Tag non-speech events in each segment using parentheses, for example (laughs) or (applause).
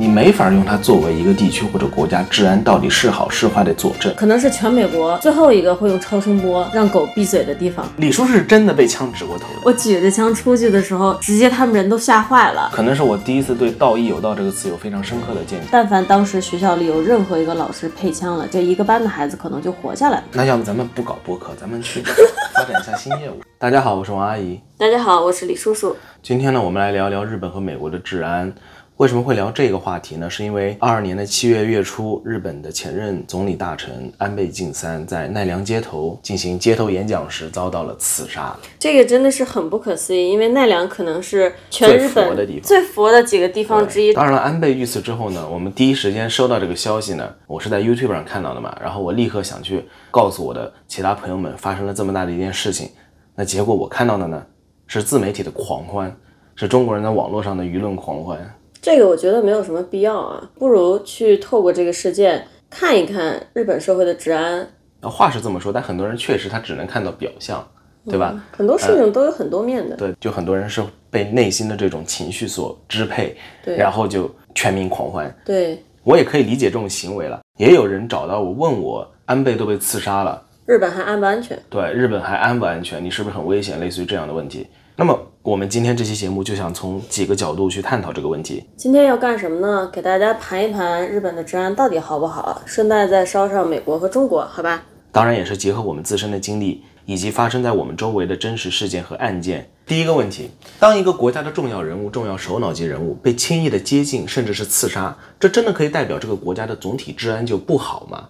你没法用它作为一个地区或者国家治安到底是好是坏的佐证。可能是全美国最后一个会用超声波让狗闭嘴的地方。李叔是真的被枪指过头的。我举着枪出去的时候，直接他们人都吓坏了。可能是我第一次对“道义有道”这个词有非常深刻的见解。但凡当时学校里有任何一个老师配枪了，这一个班的孩子可能就活下来了。那要么咱们不搞播客，咱们去 (laughs) 发展一下新业务。大家好，我是王阿姨。大家好，我是李叔叔。今天呢，我们来聊聊日本和美国的治安。为什么会聊这个话题呢？是因为二二年的七月月初，日本的前任总理大臣安倍晋三在奈良街头进行街头演讲时遭到了刺杀。这个真的是很不可思议，因为奈良可能是全日本最佛的几个地方之一。当然了，安倍遇刺之后呢，我们第一时间收到这个消息呢，我是在 YouTube 上看到的嘛，然后我立刻想去告诉我的其他朋友们，发生了这么大的一件事情。那结果我看到的呢，是自媒体的狂欢，是中国人在网络上的舆论狂欢。这个我觉得没有什么必要啊，不如去透过这个事件看一看日本社会的治安。话是这么说，但很多人确实他只能看到表象，对吧？很多事情都有很多面的。对，就很多人是被内心的这种情绪所支配，对，然后就全民狂欢。对，我也可以理解这种行为了。也有人找到我问我，安倍都被刺杀了，日本还安不安全？对，日本还安不安全？你是不是很危险？类似于这样的问题。那么。我们今天这期节目就想从几个角度去探讨这个问题。今天要干什么呢？给大家盘一盘日本的治安到底好不好，顺带再捎上美国和中国，好吧？当然也是结合我们自身的经历以及发生在我们周围的真实事件和案件。第一个问题，当一个国家的重要人物、重要首脑级人物被轻易的接近，甚至是刺杀，这真的可以代表这个国家的总体治安就不好吗？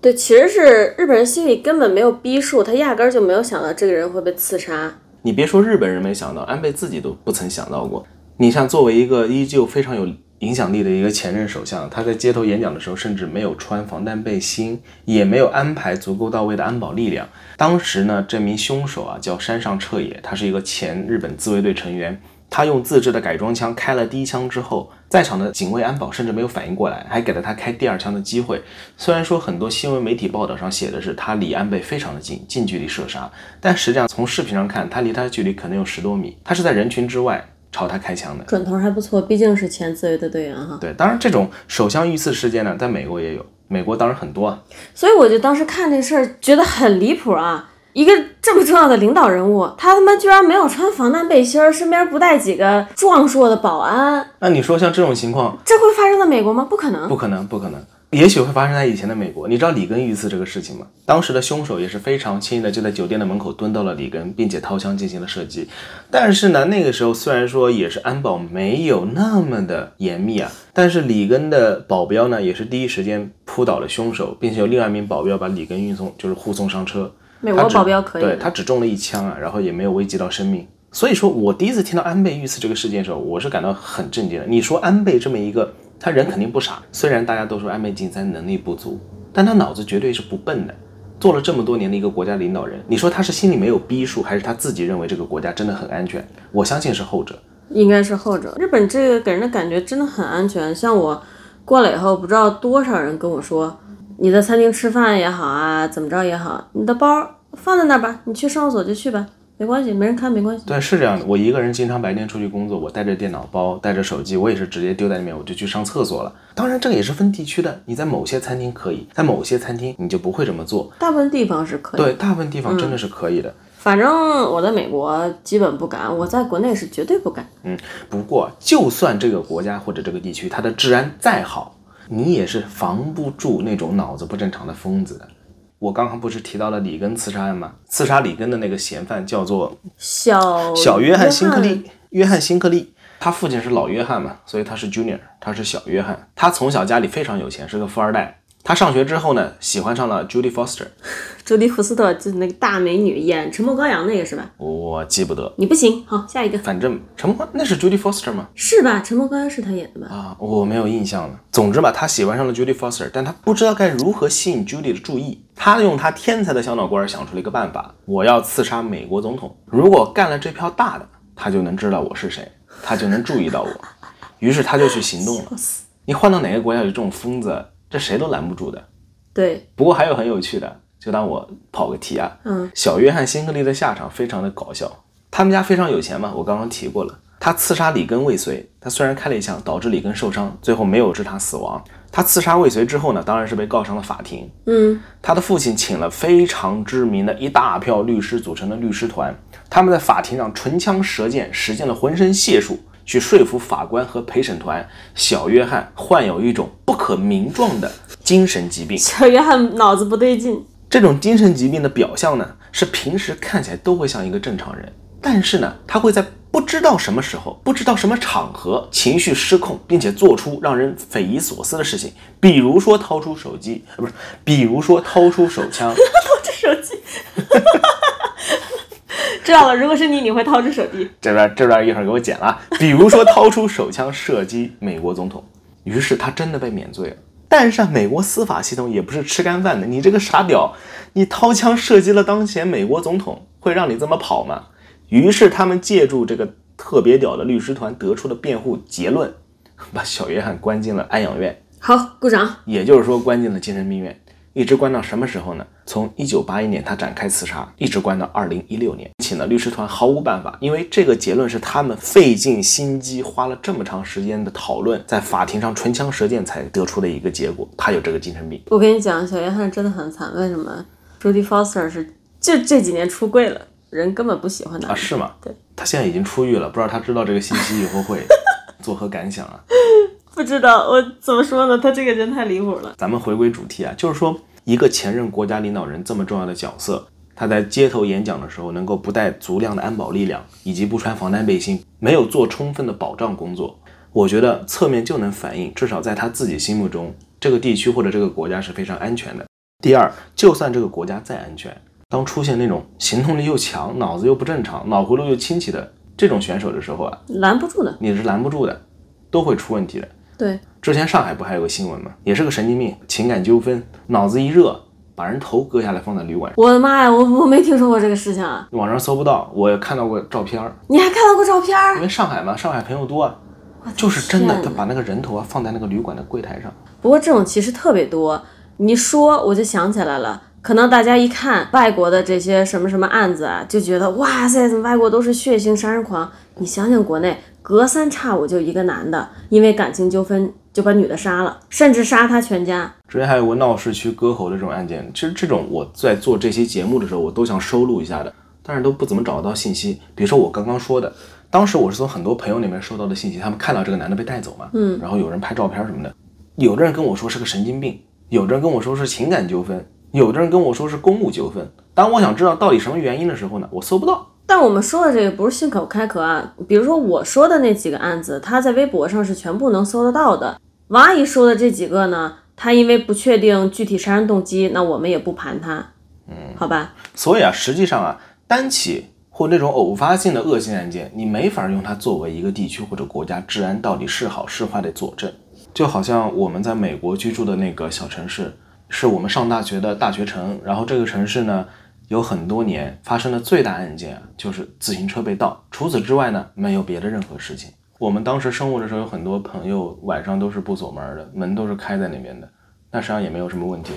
对，其实是日本人心里根本没有逼数，他压根儿就没有想到这个人会被刺杀。你别说日本人没想到，安倍自己都不曾想到过。你像作为一个依旧非常有影响力的一个前任首相，他在街头演讲的时候，甚至没有穿防弹背心，也没有安排足够到位的安保力量。当时呢，这名凶手啊叫山上彻也，他是一个前日本自卫队成员。他用自制的改装枪开了第一枪之后，在场的警卫安保甚至没有反应过来，还给了他开第二枪的机会。虽然说很多新闻媒体报道上写的是他离安倍非常的近，近距离射杀，但实际上从视频上看，他离他的距离可能有十多米，他是在人群之外朝他开枪的，准头还不错，毕竟是前自卫队队员哈。对，当然这种首相遇刺事件呢，在美国也有，美国当然很多啊。所以我就当时看这事儿觉得很离谱啊。一个这么重要的领导人物，他他妈居然没有穿防弹背心儿，身边不带几个壮硕的保安。那你说像这种情况，这会发生在美国吗？不可能，不可能，不可能。也许会发生在以前的美国。你知道里根遇刺这个事情吗？当时的凶手也是非常轻易的就在酒店的门口蹲到了里根，并且掏枪进行了射击。但是呢，那个时候虽然说也是安保没有那么的严密啊，但是里根的保镖呢也是第一时间扑倒了凶手，并且有另外一名保镖把里根运送，就是护送上车。美国保镖可以，对他只中了一枪啊，然后也没有危及到生命。所以说我第一次听到安倍遇刺这个事件的时候，我是感到很震惊的。你说安倍这么一个，他人肯定不傻，虽然大家都说安倍晋三能力不足，但他脑子绝对是不笨的。做了这么多年的一个国家领导人，你说他是心里没有逼数，还是他自己认为这个国家真的很安全？我相信是后者，应该是后者。日本这个给人的感觉真的很安全。像我过来以后，不知道多少人跟我说。你在餐厅吃饭也好啊，怎么着也好，你的包放在那儿吧，你去上厕所就去吧，没关系，没人看没关系。对，是这样的。我一个人经常白天出去工作，我带着电脑包，带着手机，我也是直接丢在里面，我就去上厕所了。当然，这个也是分地区的，你在某些餐厅可以，在某些餐厅你就不会这么做。大部分地方是可以。对，大部分地方真的是可以的。反正我在美国基本不敢，我在国内是绝对不敢。嗯，不过就算这个国家或者这个地区它的治安再好。你也是防不住那种脑子不正常的疯子的。我刚刚不是提到了里根刺杀案吗？刺杀里根的那个嫌犯叫做小小约翰辛克利，约翰辛克利，他父亲是老约翰嘛，所以他是 Junior，他是小约翰。他从小家里非常有钱，是个富二代。他上学之后呢，喜欢上了 Judy Foster。朱迪福斯特就是那个大美女，演《沉默羔羊》那个是吧？我记不得。你不行，好，下一个。反正沉默那是 Judy Foster 吗？是吧？沉默羔羊是他演的吧？啊，我没有印象了。总之吧，他喜欢上了 Judy Foster，但他不知道该如何吸引 Judy 的注意。他用他天才的小脑瓜想出了一个办法：我要刺杀美国总统。如果干了这票大的，他就能知道我是谁，他就能注意到我。于是他就去行动了。(laughs) 你换到哪个国家有这种疯子，这谁都拦不住的。对，不过还有很有趣的，就当我跑个题啊。嗯，小约翰辛克利的下场非常的搞笑。他们家非常有钱嘛，我刚刚提过了。他刺杀里根未遂，他虽然开了一枪，导致里根受伤，最后没有致他死亡。他刺杀未遂之后呢，当然是被告上了法庭。嗯，他的父亲请了非常知名的一大票律师组成的律师团，他们在法庭上唇枪舌剑，使尽了浑身解数，去说服法官和陪审团，小约翰患有一种不可名状的精神疾病。小约翰脑子不对劲。这种精神疾病的表象呢，是平时看起来都会像一个正常人，但是呢，他会在不知道什么时候、不知道什么场合，情绪失控，并且做出让人匪夷所思的事情，比如说掏出手机，呃，不是，比如说掏出手枪，(laughs) 掏出手机。知道了，如果是你，你会掏出手机。这边这边一会儿给我剪了啊。比如说掏出手枪射击美国总统，于是他真的被免罪了。但是啊，美国司法系统也不是吃干饭的，你这个傻屌，你掏枪射击了当前美国总统，会让你这么跑吗？于是他们借助这个特别屌的律师团得出的辩护结论，(laughs) 把小约翰关进了安养院，好，鼓掌。也就是说关进了精神病院，一直关到什么时候呢？从一九八一年他展开刺杀，一直关到二零一六年。请了律师团毫无办法，因为这个结论是他们费尽心机，花了这么长时间的讨论，在法庭上唇枪舌剑才得出的一个结果，他有这个精神病。我跟你讲，小约翰真的很惨。为什么？Judy Foster 是就这几年出柜了，人根本不喜欢他啊？是吗？对，他现在已经出狱了，不知道他知道这个信息以后会 (laughs) 作何感想啊？不知道，我怎么说呢？他这个人太离谱了。咱们回归主题啊，就是说一个前任国家领导人这么重要的角色，他在街头演讲的时候能够不带足量的安保力量，以及不穿防弹背心，没有做充分的保障工作，我觉得侧面就能反映，至少在他自己心目中，这个地区或者这个国家是非常安全的。第二，就算这个国家再安全，当出现那种行动力又强、脑子又不正常、脑回路又清奇的这种选手的时候啊，拦不住的，你是拦不住的，都会出问题的。对，之前上海不还有个新闻吗？也是个神经病，情感纠纷，脑子一热，把人头割下来放在旅馆。我的妈呀，我我没听说过这个事情啊！网上搜不到，我也看到过照片儿。你还看到过照片儿？因为上海嘛，上海朋友多啊，就是真的，他把那个人头啊放在那个旅馆的柜台上。不过这种其实特别多，你说我就想起来了。可能大家一看外国的这些什么什么案子啊，就觉得哇塞，怎么外国都是血腥杀人狂？你想想国内，隔三差五就一个男的因为感情纠纷就把女的杀了，甚至杀他全家。之前还有过闹市区割喉的这种案件，其实这种我在做这期节目的时候，我都想收录一下的，但是都不怎么找得到信息。比如说我刚刚说的，当时我是从很多朋友那边收到的信息，他们看到这个男的被带走嘛，嗯，然后有人拍照片什么的，有的人跟我说是个神经病，有的人跟我说是情感纠纷。有的人跟我说是公务纠纷，当我想知道到底什么原因的时候呢，我搜不到。但我们说的这个不是信口开河啊，比如说我说的那几个案子，他在微博上是全部能搜得到的。王阿姨说的这几个呢，他因为不确定具体杀人动机，那我们也不盘他，嗯，好吧。所以啊，实际上啊，单起或那种偶发性的恶性案件，你没法用它作为一个地区或者国家治安到底是好是坏的佐证。就好像我们在美国居住的那个小城市。是我们上大学的大学城，然后这个城市呢，有很多年发生的最大案件啊就是自行车被盗。除此之外呢，没有别的任何事情。我们当时生活的时候，有很多朋友晚上都是不锁门的，门都是开在那边的，那实际上也没有什么问题。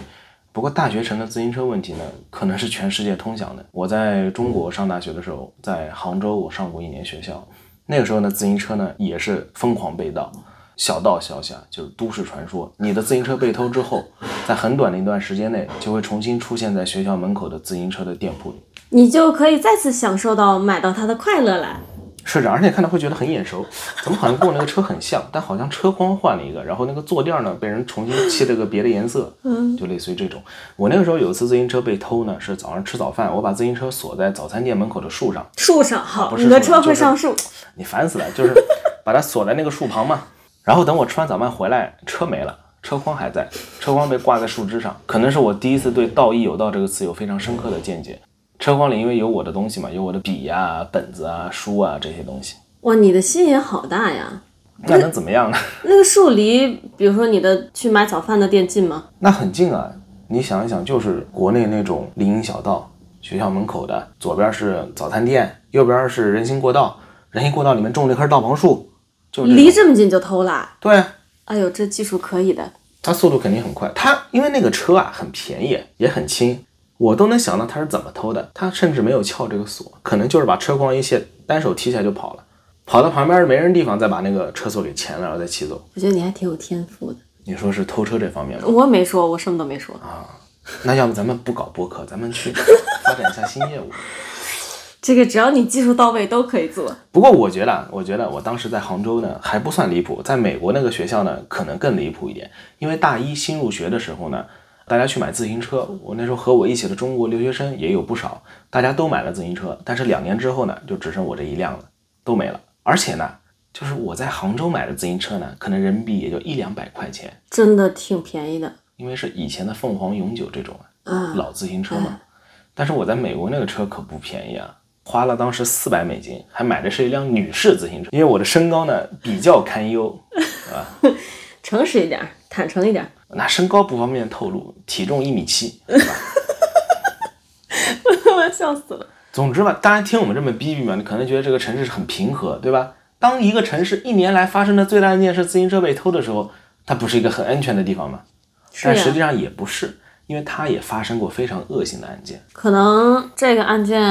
不过大学城的自行车问题呢，可能是全世界通享的。我在中国上大学的时候，在杭州我上过一年学校，那个时候呢，自行车呢也是疯狂被盗。小道消息啊，就是都市传说。你的自行车被偷之后，在很短的一段时间内，就会重新出现在学校门口的自行车的店铺里，你就可以再次享受到买到它的快乐了。是的，而且看到会觉得很眼熟，怎么好像跟我那个车很像，但好像车筐换了一个，然后那个坐垫呢被人重新漆了个别的颜色，嗯，就类似于这种。我那个时候有一次自行车被偷呢，是早上吃早饭，我把自行车锁在早餐店门口的树上，树上好，不是你的车会上树，你烦死了，就是把它锁在那个树旁嘛。然后等我吃完早饭回来，车没了，车筐还在，车筐被挂在树枝上。可能是我第一次对“道义有道”这个词有非常深刻的见解。车筐里因为有我的东西嘛，有我的笔呀、本子啊、书啊这些东西。哇，你的心也好大呀！那能怎么样呢？(laughs) 那个树离，比如说你的去买早饭的店近吗？那很近啊！你想一想，就是国内那种林荫小道，学校门口的，左边是早餐店，右边是人行过道，人行过道里面种了一棵大黄树。离这么近就偷了？对，哎呦，这技术可以的。他速度肯定很快，他因为那个车啊很便宜，也很轻，我都能想到他是怎么偷的。他甚至没有撬这个锁，可能就是把车筐一卸，单手提起来就跑了。跑到旁边没人地方，再把那个车锁给钳了，然后再骑走。我觉得你还挺有天赋的。你说是偷车这方面吗？我没说，我什么都没说啊。那要不咱们不搞播客，咱们去发展一下新业务。这个只要你技术到位都可以做。不过我觉得啊，我觉得我当时在杭州呢还不算离谱，在美国那个学校呢可能更离谱一点。因为大一新入学的时候呢，大家去买自行车，我那时候和我一起的中国留学生也有不少，大家都买了自行车，但是两年之后呢，就只剩我这一辆了，都没了。而且呢，就是我在杭州买的自行车呢，可能人民币也就一两百块钱，真的挺便宜的。因为是以前的凤凰永久这种啊老自行车嘛。但是我在美国那个车可不便宜啊，花了当时四百美金，还买的是一辆女士自行车，因为我的身高呢比较堪忧 (laughs) 啊，诚实一点，坦诚一点。那身高不方便透露，体重一米七，对吧？我笑死了。总之吧，大家听我们这么逼逼嘛，你可能觉得这个城市是很平和，对吧？当一个城市一年来发生的最大案件是自行车被偷的时候，它不是一个很安全的地方吗？但实际上也不是，因为它也发生过非常恶性的案件。可能这个案件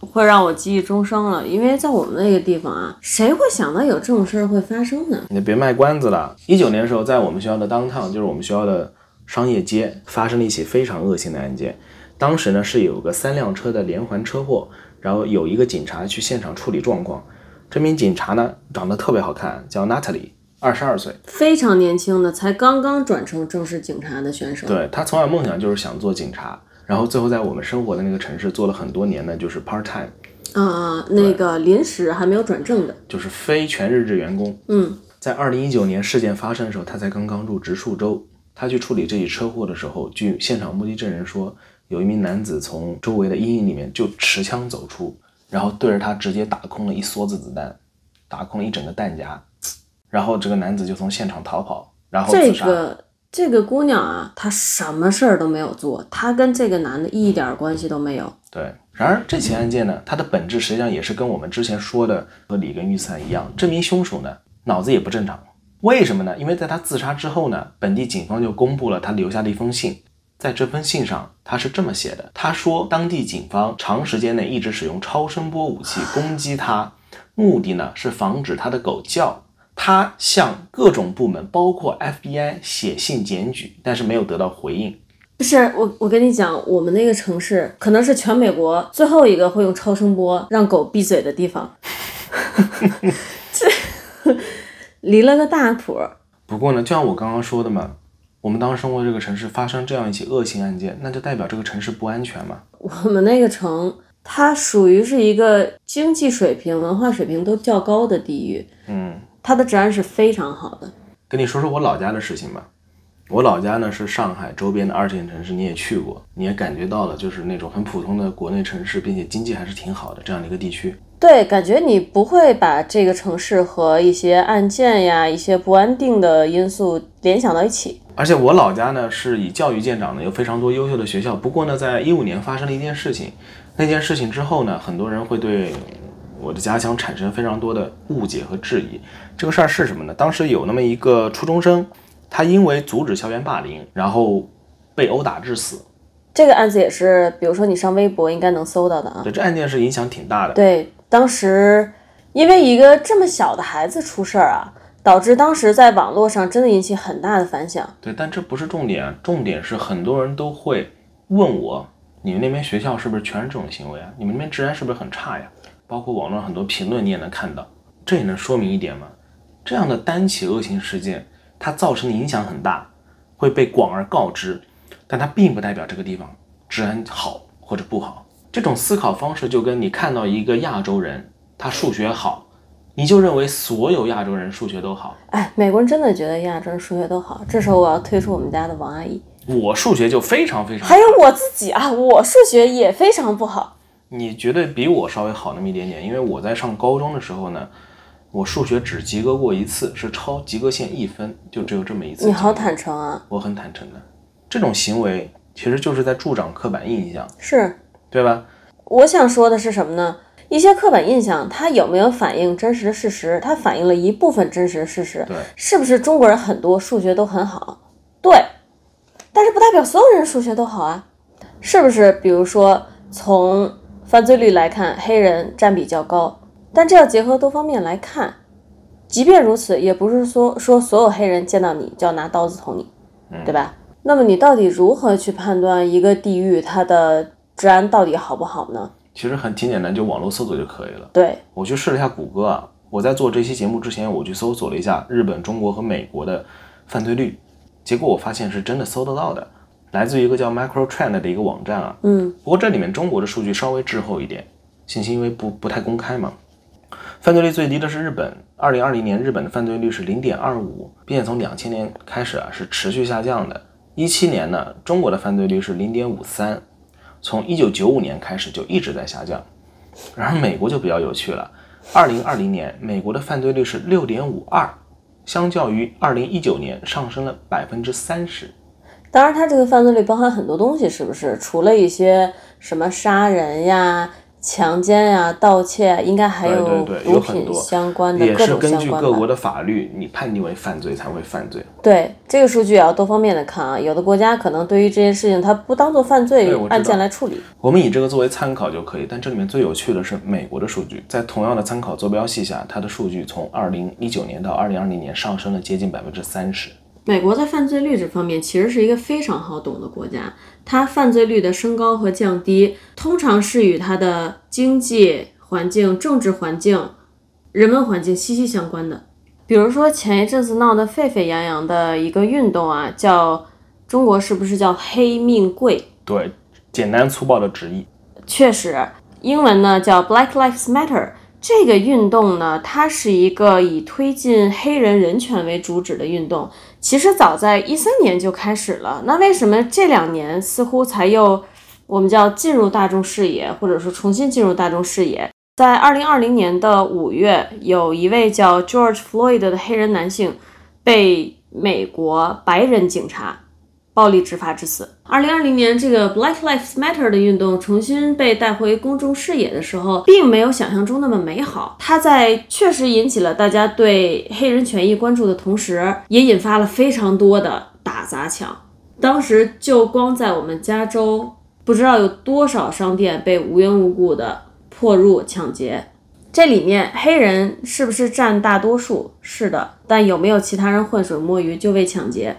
会让我记忆终生了，因为在我们那个地方啊，谁会想到有这种事儿会发生呢？你别卖关子了。一九年的时候，在我们学校的 downtown，就是我们学校的商业街，发生了一起非常恶性的案件。当时呢是有个三辆车的连环车祸，然后有一个警察去现场处理状况。这名警察呢长得特别好看，叫 Natalie，二十二岁。非常年轻的，才刚刚转成正式警察的选手。对他从小梦想就是想做警察，然后最后在我们生活的那个城市做了很多年呢，就是 part time，啊、那个临时还没有转正的，就是非全日制员工。嗯，在二零一九年事件发生的时候，他才刚刚入职数周。他去处理这起车祸的时候，据现场目击证人说，有一名男子从周围的阴影里面就持枪走出，然后对着他直接打空了一梭子子弹，打空了一整个弹夹，然后这个男子就从现场逃跑，然后这自杀。个这个姑娘啊，她什么事儿都没有做，她跟这个男的一点关系都没有。对，然而这起案件呢，它的本质实际上也是跟我们之前说的和李根预算一样，这名凶手呢脑子也不正常。为什么呢？因为在他自杀之后呢，本地警方就公布了他留下的一封信，在这封信上他是这么写的：他说当地警方长时间内一直使用超声波武器攻击他，目的呢是防止他的狗叫。他向各种部门，包括 FBI 写信检举，但是没有得到回应。不是我，我跟你讲，我们那个城市可能是全美国最后一个会用超声波让狗闭嘴的地方。(laughs) 这离了个大谱。不过呢，就像我刚刚说的嘛，我们当时生活这个城市发生这样一起恶性案件，那就代表这个城市不安全嘛。我们那个城，它属于是一个经济水平、文化水平都较高的地域，嗯，它的治安是非常好的。跟你说说我老家的事情吧。我老家呢是上海周边的二线城市，你也去过，你也感觉到了，就是那种很普通的国内城市，并且经济还是挺好的这样的一个地区。对，感觉你不会把这个城市和一些案件呀、一些不安定的因素联想到一起。而且我老家呢是以教育见长的，有非常多优秀的学校。不过呢，在一五年发生了一件事情，那件事情之后呢，很多人会对我的家乡产生非常多的误解和质疑。这个事儿是什么呢？当时有那么一个初中生，他因为阻止校园霸凌，然后被殴打致死。这个案子也是，比如说你上微博应该能搜到的啊。对，这案件是影响挺大的。对，当时因为一个这么小的孩子出事儿啊，导致当时在网络上真的引起很大的反响。对，但这不是重点啊，重点是很多人都会问我，你们那边学校是不是全是这种行为啊？你们那边治安是不是很差呀？包括网络上很多评论你也能看到，这也能说明一点嘛，这样的单起恶性事件，它造成的影响很大，会被广而告之，但它并不代表这个地方治安好或者不好。这种思考方式就跟你看到一个亚洲人他数学好，你就认为所有亚洲人数学都好。哎，美国人真的觉得亚洲人数学都好，这时候我要推出我们家的王阿姨，我数学就非常非常好还有我自己啊，我数学也非常不好。你绝对比我稍微好那么一点点，因为我在上高中的时候呢，我数学只及格过一次，是超及格线一分，就只有这么一次。你好，坦诚啊，我很坦诚的。这种行为其实就是在助长刻板印象，是对吧？我想说的是什么呢？一些刻板印象，它有没有反映真实的事实？它反映了一部分真实的事实。对，是不是中国人很多数学都很好？对，但是不代表所有人数学都好啊。是不是？比如说从犯罪率来看，黑人占比较高，但这要结合多方面来看。即便如此，也不是说说所有黑人见到你就要拿刀子捅你，对吧？那么你到底如何去判断一个地域它的治安到底好不好呢？其实很挺简单，就网络搜索就可以了。对，我去试了一下谷歌啊，我在做这期节目之前，我去搜索了一下日本、中国和美国的犯罪率，结果我发现是真的搜得到的，来自于一个叫 MicroTrend 的一个网站啊。嗯，不过这里面中国的数据稍微滞后一点，信息因为不不太公开嘛。犯罪率最低的是日本，二零二零年日本的犯罪率是零点二五，并且从两千年开始啊是持续下降的。一七年呢，中国的犯罪率是零点五三，从一九九五年开始就一直在下降。然而美国就比较有趣了，二零二零年美国的犯罪率是六点五二，相较于二零一九年上升了百分之三十。当然，它这个犯罪率包含很多东西，是不是？除了一些什么杀人呀。强奸呀、盗窃，应该还有毒品相关的各种相关也是根据各国的法律，你判定为犯罪才会犯罪。对这个数据也要多方面的看啊，有的国家可能对于这件事情，它不当做犯罪案件来处理。我们以这个作为参考就可以。但这里面最有趣的是美国的数据，在同样的参考坐标系下，它的数据从二零一九年到二零二零年上升了接近百分之三十。美国在犯罪率这方面其实是一个非常好懂的国家，它犯罪率的升高和降低，通常是与它的经济环境、政治环境、人文环境息息相关的。比如说前一阵子闹得沸沸扬扬的一个运动啊，叫中国是不是叫黑命贵？对，简单粗暴的直译。确实，英文呢叫 Black Lives Matter。这个运动呢，它是一个以推进黑人人权为主旨的运动。其实早在一三年就开始了，那为什么这两年似乎才又我们叫进入大众视野，或者说重新进入大众视野？在二零二零年的五月，有一位叫 George Floyd 的黑人男性被美国白人警察。暴力执法致死。二零二零年，这个 Black Lives Matter 的运动重新被带回公众视野的时候，并没有想象中那么美好。它在确实引起了大家对黑人权益关注的同时，也引发了非常多的打砸抢。当时就光在我们加州，不知道有多少商店被无缘无故的破入抢劫。这里面黑人是不是占大多数？是的，但有没有其他人浑水摸鱼就为抢劫？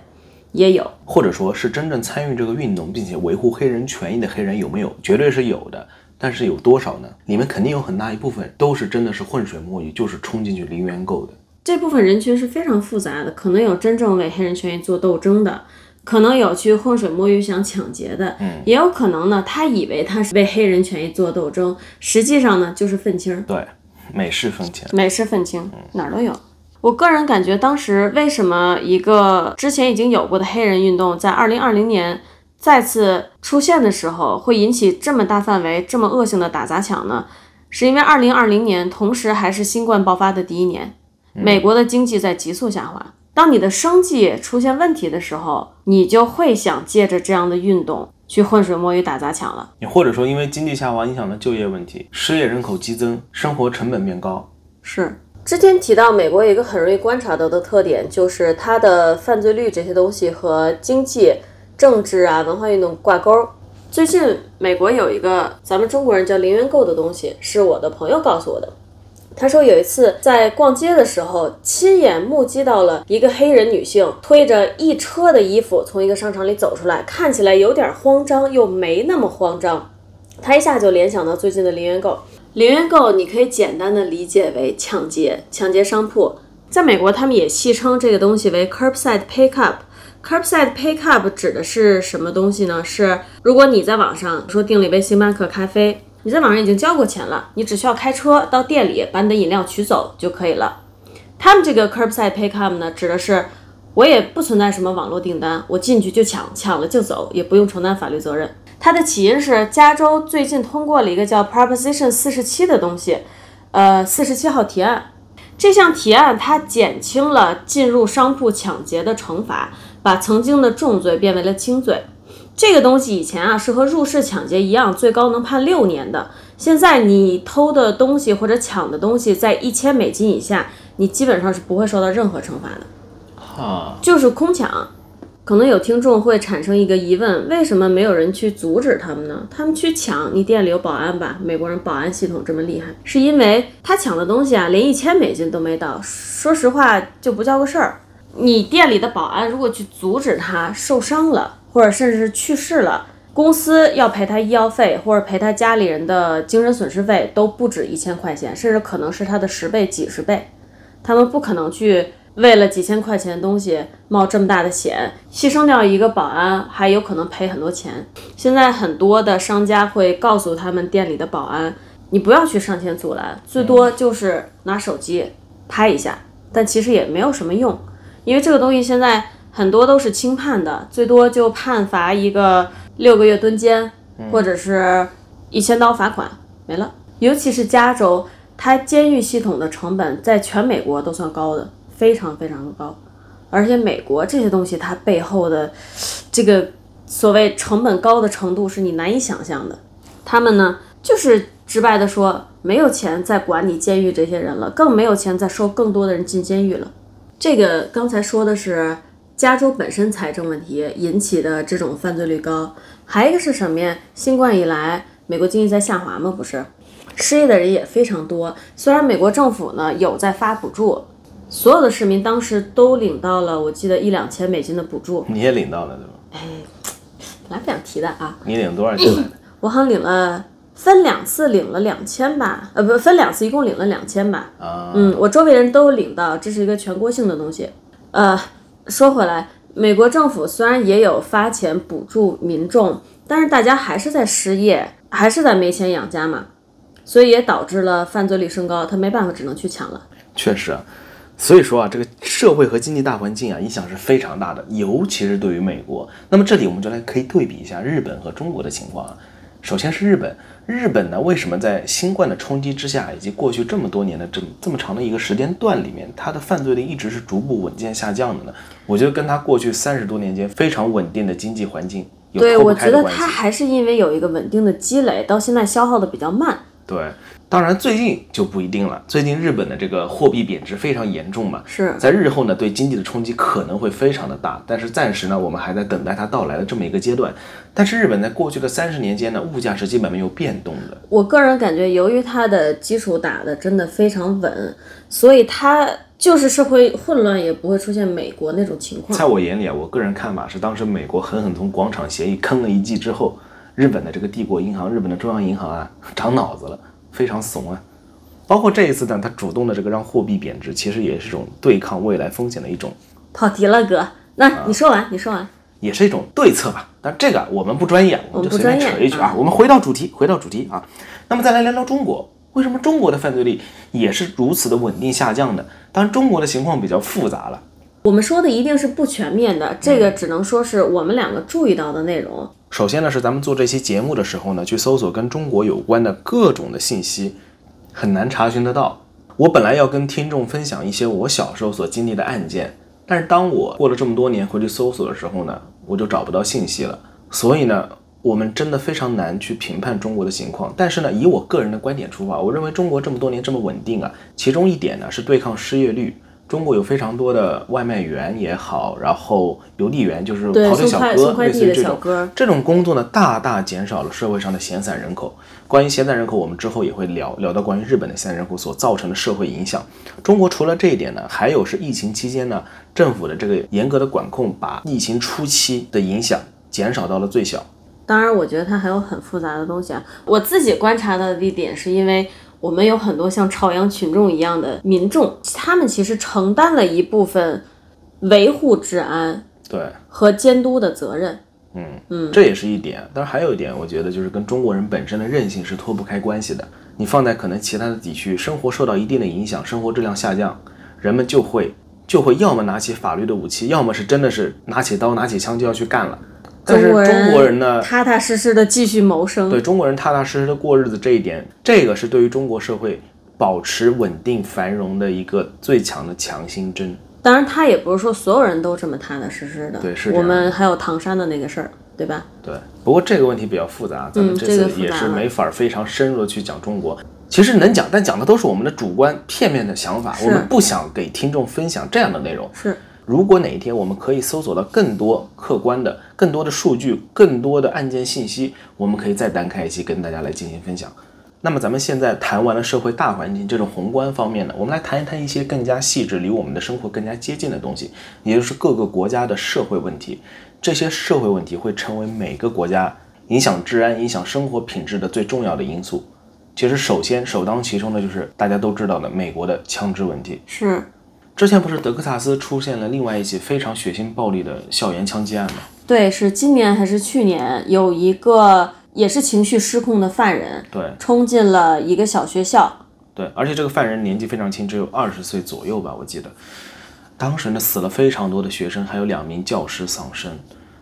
也有，或者说是真正参与这个运动并且维护黑人权益的黑人有没有？绝对是有的，但是有多少呢？里面肯定有很大一部分都是真的是浑水摸鱼，就是冲进去零元购的。这部分人群是非常复杂的，可能有真正为黑人权益做斗争的，可能有去浑水摸鱼想抢劫的，嗯，也有可能呢，他以为他是为黑人权益做斗争，实际上呢就是愤青。对，美式愤青，美式愤青哪儿都有。我个人感觉，当时为什么一个之前已经有过的黑人运动，在二零二零年再次出现的时候，会引起这么大范围、这么恶性的打砸抢呢？是因为二零二零年同时还是新冠爆发的第一年，美国的经济在急速下滑。当你的生计出现问题的时候，你就会想借着这样的运动去浑水摸鱼、打砸抢了。你或者说，因为经济下滑影响了就业问题，失业人口激增，生活成本变高，是。之前提到，美国有一个很容易观察到的特点，就是它的犯罪率这些东西和经济、政治啊、文化运动挂钩。最近，美国有一个咱们中国人叫零元购的东西，是我的朋友告诉我的。他说有一次在逛街的时候，亲眼目击到了一个黑人女性推着一车的衣服从一个商场里走出来，看起来有点慌张，又没那么慌张。他一下就联想到最近的零元购。零元购，你可以简单的理解为抢劫，抢劫商铺。在美国，他们也戏称这个东西为 curbside pickup。curbside pickup 指的是什么东西呢？是如果你在网上说订了一杯星巴克咖啡，你在网上已经交过钱了，你只需要开车到店里把你的饮料取走就可以了。他们这个 curbside pickup 呢，指的是我也不存在什么网络订单，我进去就抢，抢了就走，也不用承担法律责任。它的起因是加州最近通过了一个叫 Proposition 四十七的东西，呃，四十七号提案。这项提案它减轻了进入商铺抢劫的惩罚，把曾经的重罪变为了轻罪。这个东西以前啊是和入室抢劫一样，最高能判六年的。现在你偷的东西或者抢的东西在一千美金以下，你基本上是不会受到任何惩罚的。哈，就是空抢。可能有听众会产生一个疑问：为什么没有人去阻止他们呢？他们去抢，你店里有保安吧？美国人保安系统这么厉害，是因为他抢的东西啊，连一千美金都没到。说实话，就不叫个事儿。你店里的保安如果去阻止他受伤了，或者甚至是去世了，公司要赔他医药费或者赔他家里人的精神损失费都不止一千块钱，甚至可能是他的十倍、几十倍。他们不可能去为了几千块钱的东西冒这么大的险，牺牲掉一个保安还有可能赔很多钱。现在很多的商家会告诉他们店里的保安，你不要去上前阻拦，最多就是拿手机拍一下，但其实也没有什么用。因为这个东西现在很多都是轻判的，最多就判罚一个六个月蹲监，或者是一千刀罚款，没了。尤其是加州，它监狱系统的成本在全美国都算高的，非常非常的高。而且美国这些东西它背后的这个所谓成本高的程度是你难以想象的。他们呢，就是直白的说，没有钱再管你监狱这些人了，更没有钱再收更多的人进监狱了。这个刚才说的是加州本身财政问题引起的这种犯罪率高，还有一个是什么呀？新冠以来，美国经济在下滑吗？不是，失业的人也非常多。虽然美国政府呢有在发补助，所有的市民当时都领到了，我记得一两千美金的补助。你也领到了对吧？哎，本来不想提的啊。你领多少钱来的？(coughs) 我好像领了。分两次领了两千吧，呃，不分两次，一共领了两千吧。啊，嗯，我周围人都领到，这是一个全国性的东西。呃，说回来，美国政府虽然也有发钱补助民众，但是大家还是在失业，还是在没钱养家嘛，所以也导致了犯罪率升高。他没办法，只能去抢了。确实啊，所以说啊，这个社会和经济大环境啊，影响是非常大的，尤其是对于美国。那么这里我们就来可以对比一下日本和中国的情况啊。首先是日本。日本呢，为什么在新冠的冲击之下，以及过去这么多年的这么这么长的一个时间段里面，它的犯罪率一直是逐步稳健下降的呢？我觉得跟它过去三十多年间非常稳定的经济环境有对，我觉得它还是因为有一个稳定的积累，到现在消耗的比较慢。对。当然，最近就不一定了。最近日本的这个货币贬值非常严重嘛，是在日后呢，对经济的冲击可能会非常的大。但是暂时呢，我们还在等待它到来的这么一个阶段。但是日本在过去的三十年间呢，物价是基本没有变动的。我个人感觉，由于它的基础打的真的非常稳，所以它就是社会混乱也不会出现美国那种情况。在我眼里啊，我个人看法是，当时美国狠狠从广场协议坑了一记之后，日本的这个帝国银行、日本的中央银行啊，长脑子了。非常怂啊，包括这一次呢，他主动的这个让货币贬值，其实也是一种对抗未来风险的一种。跑题了，哥，那你说完，你说完，也是一种对策吧。但这个我们不专业，我们就随便扯一句啊。我们回到主题，回到主题啊。那么再来聊聊中国，为什么中国的犯罪率也是如此的稳定下降的？当然，中国的情况比较复杂了。我们说的一定是不全面的，这个只能说是我们两个注意到的内容。首先呢，是咱们做这期节目的时候呢，去搜索跟中国有关的各种的信息，很难查询得到。我本来要跟听众分享一些我小时候所经历的案件，但是当我过了这么多年回去搜索的时候呢，我就找不到信息了。所以呢，我们真的非常难去评判中国的情况。但是呢，以我个人的观点出发，我认为中国这么多年这么稳定啊，其中一点呢是对抗失业率。中国有非常多的外卖员也好，然后邮递员就是跑腿小哥，类似于这种这种工作呢，大大减少了社会上的闲散人口。关于闲散人口，我们之后也会聊聊到关于日本的闲散人口所造成的社会影响。中国除了这一点呢，还有是疫情期间呢，政府的这个严格的管控，把疫情初期的影响减少到了最小。当然，我觉得它还有很复杂的东西啊。我自己观察到的一点是因为。我们有很多像朝阳群众一样的民众，他们其实承担了一部分维护治安对和监督的责任。嗯嗯，这也是一点。但是还有一点，我觉得就是跟中国人本身的韧性是脱不开关系的。你放在可能其他的地区，生活受到一定的影响，生活质量下降，人们就会就会要么拿起法律的武器，要么是真的是拿起刀拿起枪就要去干了。但是中国人呢，踏踏实实的继续谋生。对中国人踏踏实实的过日子这一点，这个是对于中国社会保持稳定繁荣的一个最强的强心针。当然，他也不是说所有人都这么踏踏实实的。对，是我们还有唐山的那个事儿，对吧？对。不过这个问题比较复杂，咱们这次也是没法非常深入的去讲中国。其实能讲，但讲的都是我们的主观片面的想法，我们不想给听众分享这样的内容。是。如果哪一天我们可以搜索到更多客观的、更多的数据、更多的案件信息，我们可以再单开一期跟大家来进行分享。那么咱们现在谈完了社会大环境这种宏观方面的，我们来谈一谈一些更加细致、离我们的生活更加接近的东西，也就是各个国家的社会问题。这些社会问题会成为每个国家影响治安、影响生活品质的最重要的因素。其实，首先首当其冲的就是大家都知道的美国的枪支问题。是，之前不是德克萨斯出现了另外一起非常血腥暴力的校园枪击案吗？对，是今年还是去年有一个也是情绪失控的犯人对冲进了一个小学校，对，而且这个犯人年纪非常轻，只有二十岁左右吧，我记得。当时呢，死了非常多的学生，还有两名教师丧生。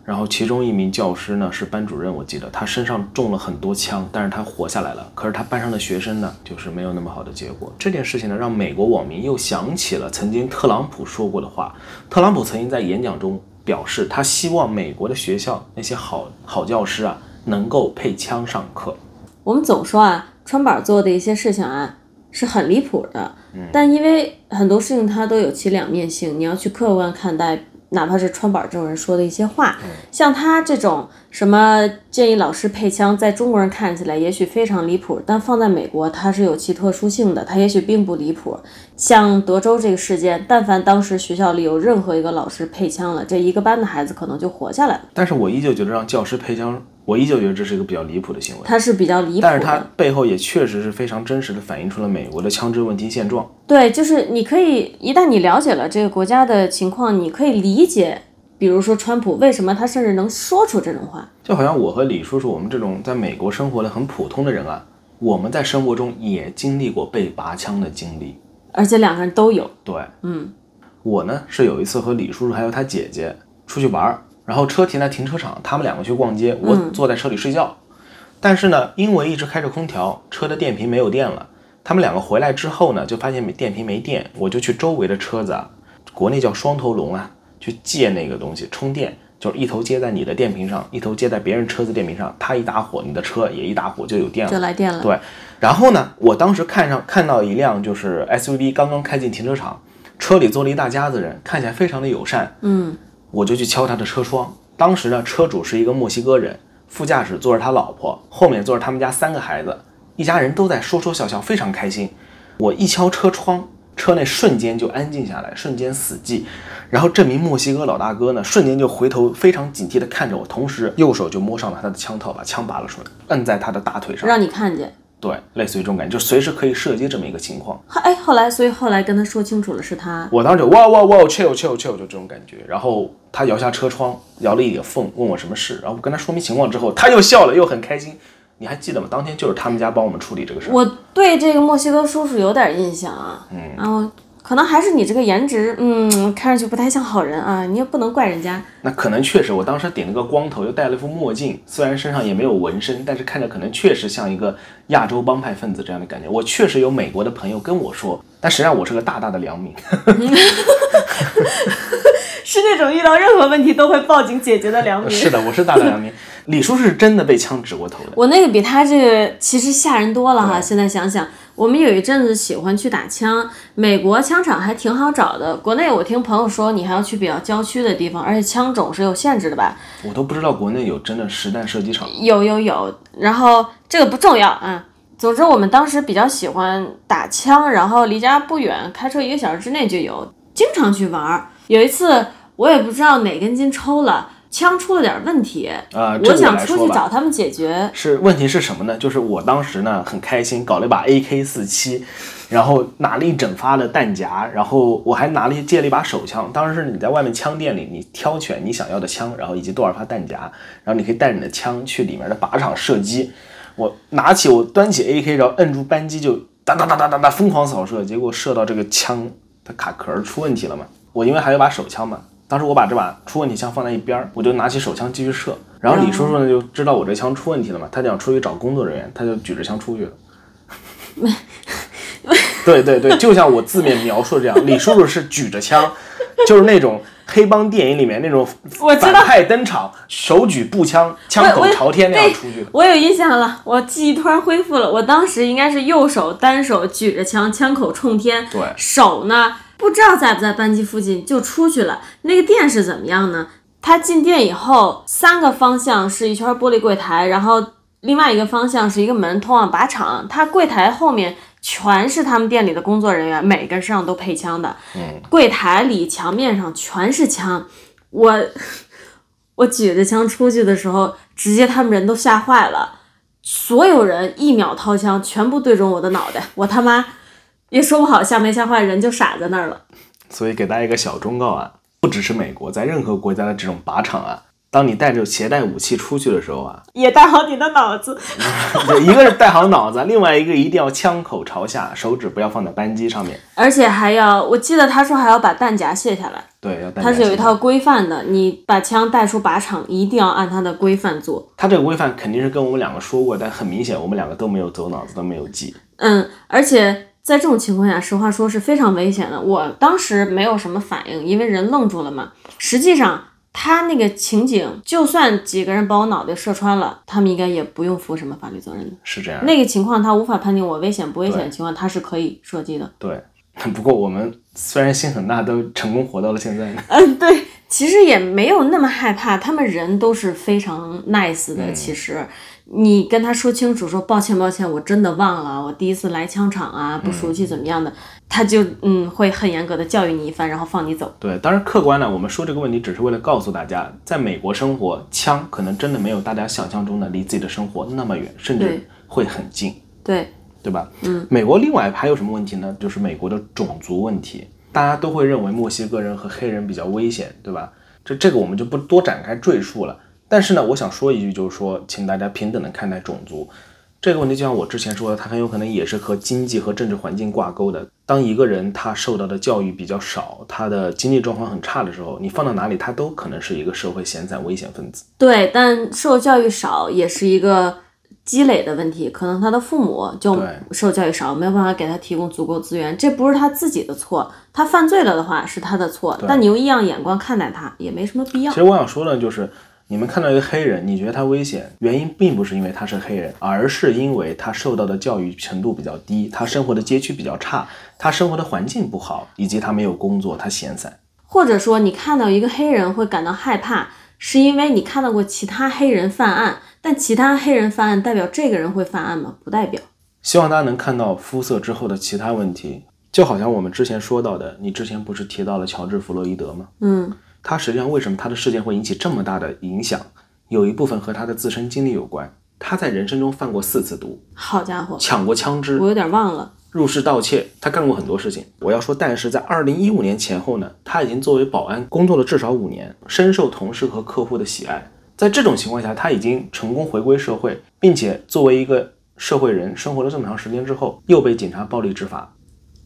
然后其中一名教师呢是班主任，我记得他身上中了很多枪，但是他活下来了。可是他班上的学生呢，就是没有那么好的结果。这件事情呢，让美国网民又想起了曾经特朗普说过的话。特朗普曾经在演讲中表示，他希望美国的学校那些好好教师啊，能够配枪上课。我们总说啊，川宝做的一些事情啊是很离谱的，但因为很多事情它都有其两面性，你要去客观看待。哪怕是川宝这种人说的一些话，像他这种什么建议老师配枪，在中国人看起来也许非常离谱，但放在美国它是有其特殊性的，它也许并不离谱。像德州这个事件，但凡当时学校里有任何一个老师配枪了，这一个班的孩子可能就活下来了。但是我依旧觉得让教师配枪，我依旧觉得这是一个比较离谱的行为。它是比较离谱，但是它背后也确实是非常真实的反映出了美国的枪支问题现状。对，就是你可以一旦你了解了这个国家的情况，你可以理解，比如说川普为什么他甚至能说出这种话。就好像我和李叔叔，我们这种在美国生活的很普通的人啊，我们在生活中也经历过被拔枪的经历。而且两个人都有，对，嗯，我呢是有一次和李叔叔还有他姐姐出去玩儿，然后车停在停车场，他们两个去逛街，我坐在车里睡觉。但是呢，因为一直开着空调，车的电瓶没有电了。他们两个回来之后呢，就发现电瓶没电，我就去周围的车子啊，国内叫双头龙啊，去借那个东西充电，就是一头接在你的电瓶上，一头接在别人车子电瓶上，它一打火，你的车也一打火就有电了，就来电了。对，然后呢，我当时看上看到一辆就是 SUV 刚刚开进停车场，车里坐了一大家子人，看起来非常的友善，嗯，我就去敲他的车窗。当时呢，车主是一个墨西哥人，副驾驶坐着他老婆，后面坐着他们家三个孩子，一家人都在说说笑笑，非常开心。我一敲车窗，车内瞬间就安静下来，瞬间死寂。然后这名墨西哥老大哥呢，瞬间就回头，非常警惕地看着我，同时右手就摸上了他的枪套，把枪拔了出来，摁在他的大腿上。让你看见。对，类似于这种感觉，就随时可以射击这么一个情况。后哎，后来，所以后来跟他说清楚了是他。我当时就哇哇哇，chill chill chill，就这种感觉。然后他摇下车窗，摇了一点缝，问我什么事。然后我跟他说明情况之后，他又笑了，又很开心。你还记得吗？当天就是他们家帮我们处理这个事儿。我对这个墨西哥叔叔有点印象啊，嗯，然后可能还是你这个颜值，嗯，看上去不太像好人啊，你也不能怪人家。那可能确实，我当时顶了个光头，又戴了一副墨镜，虽然身上也没有纹身，但是看着可能确实像一个亚洲帮派分子这样的感觉。我确实有美国的朋友跟我说，但实际上我是个大大的良民。(laughs) 是那种遇到任何问题都会报警解决的良民。是的，我是大大良民。(laughs) 李叔是真的被枪指过头的。我那个比他这个其实吓人多了哈。现在想想，我们有一阵子喜欢去打枪，美国枪场还挺好找的。国内我听朋友说，你还要去比较郊区的地方，而且枪种是有限制的吧？我都不知道国内有真的实弹射击场。有有有，然后这个不重要啊。总之，我们当时比较喜欢打枪，然后离家不远，开车一个小时之内就有，经常去玩儿。有一次，我也不知道哪根筋抽了。枪出了点问题啊！我想出去找他们解决。是问题是什么呢？就是我当时呢很开心，搞了一把 AK 四七，然后拿了一整发的弹夹，然后我还拿了借了一把手枪。当时是你在外面枪店里，你挑选你想要的枪，然后以及多少发弹夹，然后你可以带着你的枪去里面的靶场射击。我拿起我端起 AK，然后摁住扳机就哒哒哒哒哒哒疯狂扫射，结果射到这个枪它卡壳出问题了嘛？我因为还有把手枪嘛。当时我把这把出问题枪放在一边儿，我就拿起手枪继续射。然后李叔叔呢就知道我这枪出问题了嘛，他就想出去找工作人员，他就举着枪出去了。对对对，就像我字面描述这样，李叔叔是举着枪，就是那种黑帮电影里面那种反派登场，手举步枪，枪口朝天那样出去的。我有印象了，我记忆突然恢复了。我当时应该是右手单手举着枪，枪口冲天，对，手呢。不不知道在不在班级附近就出去了。那个店是怎么样呢？他进店以后，三个方向是一圈玻璃柜台，然后另外一个方向是一个门通往靶场。他柜台后面全是他们店里的工作人员，每个身上都配枪的。嗯，柜台里墙面上全是枪，我我举着枪出去的时候，直接他们人都吓坏了，所有人一秒掏枪，全部对准我的脑袋，我他妈也说不好吓没吓坏，人就傻在那儿了。所以给大家一个小忠告啊，不只是美国，在任何国家的这种靶场啊，当你带着携带武器出去的时候啊，(laughs) 也带好你的脑子。(laughs) 一个是带好脑子，另外一个一定要枪口朝下，手指不要放在扳机上面。而且还要，我记得他说还要把弹夹卸下来，对，要带。它是有一套规范的，你把枪带出靶场，一定要按它的规范做。他这个规范肯定是跟我们两个说过，但很明显我们两个都没有走脑子，都没有记。嗯，而且在这种情况下，实话说是非常危险的。我当时没有什么反应，因为人愣住了嘛。实际上，他那个情景，就算几个人把我脑袋射穿了，他们应该也不用负什么法律责任的。是这样。那个情况，他无法判定我危险不危险的情况，他是可以射击的。对，(laughs) 不过我们虽然心很大，都成功活到了现在呢。嗯，对，其实也没有那么害怕，他们人都是非常 nice 的。嗯其实你跟他说清楚，说抱歉抱歉，我真的忘了，我第一次来枪场啊，不熟悉怎么样的，他就嗯会很严格的教育你一番，然后放你走。对，当然客观呢，我们说这个问题只是为了告诉大家，在美国生活，枪可能真的没有大家想象中的离自己的生活那么远，甚至会很近，对，对吧？嗯，美国另外还有什么问题呢？就是美国的种族问题，大家都会认为墨西哥人和黑人比较危险，对吧？这这个我们就不多展开赘述了。但是呢，我想说一句，就是说，请大家平等的看待种族这个问题。就像我之前说的，它很有可能也是和经济和政治环境挂钩的。当一个人他受到的教育比较少，他的经济状况很差的时候，你放到哪里，他都可能是一个社会闲散危险分子。对，但受教育少也是一个积累的问题，可能他的父母就受教育少，没有办法给他提供足够资源，这不是他自己的错，他犯罪了的话是他的错，但你用异样眼光看待他也没什么必要其。实我想说的就是，你们看到一个黑人，你觉得他危险，原因并不是因为他是黑人，而是因为他受到的教育程度比较低，他生活的街区比较差，他生活的环境不好，以及他没有工作，他闲散。或者说，你看到一个黑人会感到害怕，是因为你看到过其他黑人犯案，但其他黑人犯案代表这个人会犯案吗？不代表。希望大家能看到肤色之后的其他问题，就好像我们之前说到的，你之前不是提到了乔治·弗洛伊德吗？嗯，他实际上为什么他的事件会引起这么大的影响，有一部分和他的自身经历有关。他在人生中犯过四次毒，好家伙，抢过枪支，我有点忘了。入室盗窃，他干过很多事情。我要说，但是在二零一五年前后呢，他已经作为保安工作了至少五年，深受同事和客户的喜爱。在这种情况下，他已经成功回归社会，并且作为一个社会人生活了这么长时间之后，又被警察暴力执法，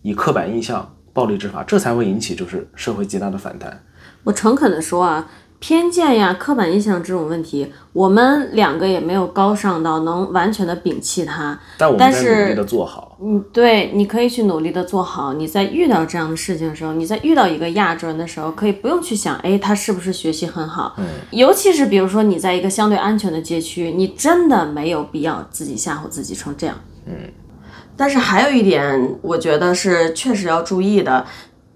以刻板印象暴力执法，这才会引起就是社会极大的反弹。我诚恳地说啊，偏见呀、刻板印象这种问题，我们两个也没有高尚到能完全的摒弃它。但我们在努力的做好。嗯，对，你可以去努力的做好。你在遇到这样的事情的时候，你在遇到一个亚洲人的时候，可以不用去想，哎，他是不是学习很好？嗯，尤其是比如说你在一个相对安全的街区，你真的没有必要自己吓唬自己成这样。嗯，但是还有一点，我觉得是确实要注意的。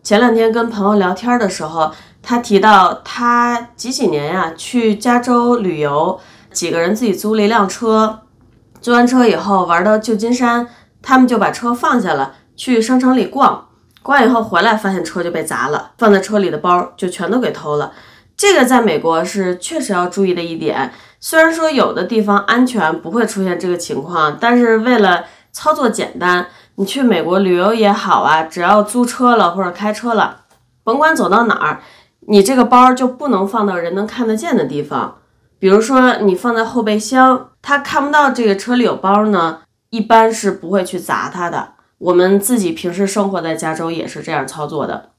前两天跟朋友聊天的时候，他提到他几几年呀、去加州旅游，几个人自己租了一辆车，租完车以后玩到旧金山，他们就把车放下了，去商场里逛。逛以后回来，发现车就被砸了，放在车里的包就全都给偷了。这个在美国是确实要注意的一点。虽然说有的地方安全不会出现这个情况，但是为了操作简单，你去美国旅游也好啊，只要租车了或者开车了，甭管走到哪儿，你这个包就不能放到人能看得见的地方。比如说你放在后备箱，他看不到这个车里有包呢，一般是不会去砸它的。我们自己平时生活在加州也是这样操作的。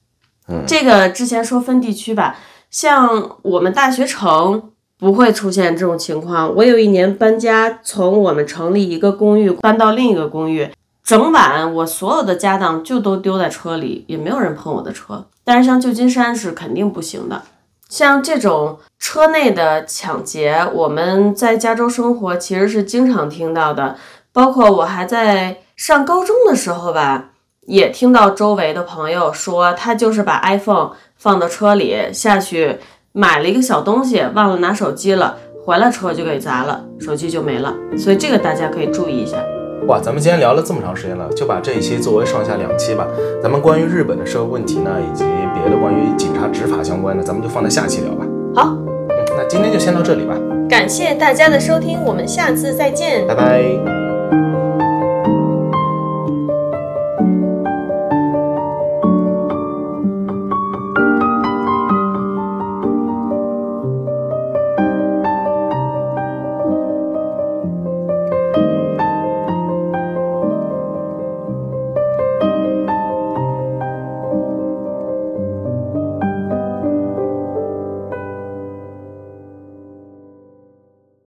嗯，这个之前说分地区吧，像我们大学城不会出现这种情况。我有一年搬家，从我们城里一个公寓搬到另一个公寓，整晚我所有的家当就都丢在车里，也没有人碰我的车。但是像旧金山是肯定不行的。像这种车内的抢劫，我们在加州生活其实是经常听到的。包括我还在上高中的时候吧，也听到周围的朋友说，他就是把 iPhone 放到车里下去买了一个小东西，忘了拿手机了，回来车就给砸了，手机就没了。所以这个大家可以注意一下。哇，咱们今天聊了这么长时间了，就把这一期作为上下两期吧。咱们关于日本的社会问题呢，以及别的关于警察执法相关的，咱们就放在下期聊吧。好，嗯，那今天就先到这里吧，感谢大家的收听，我们下次再见。拜拜。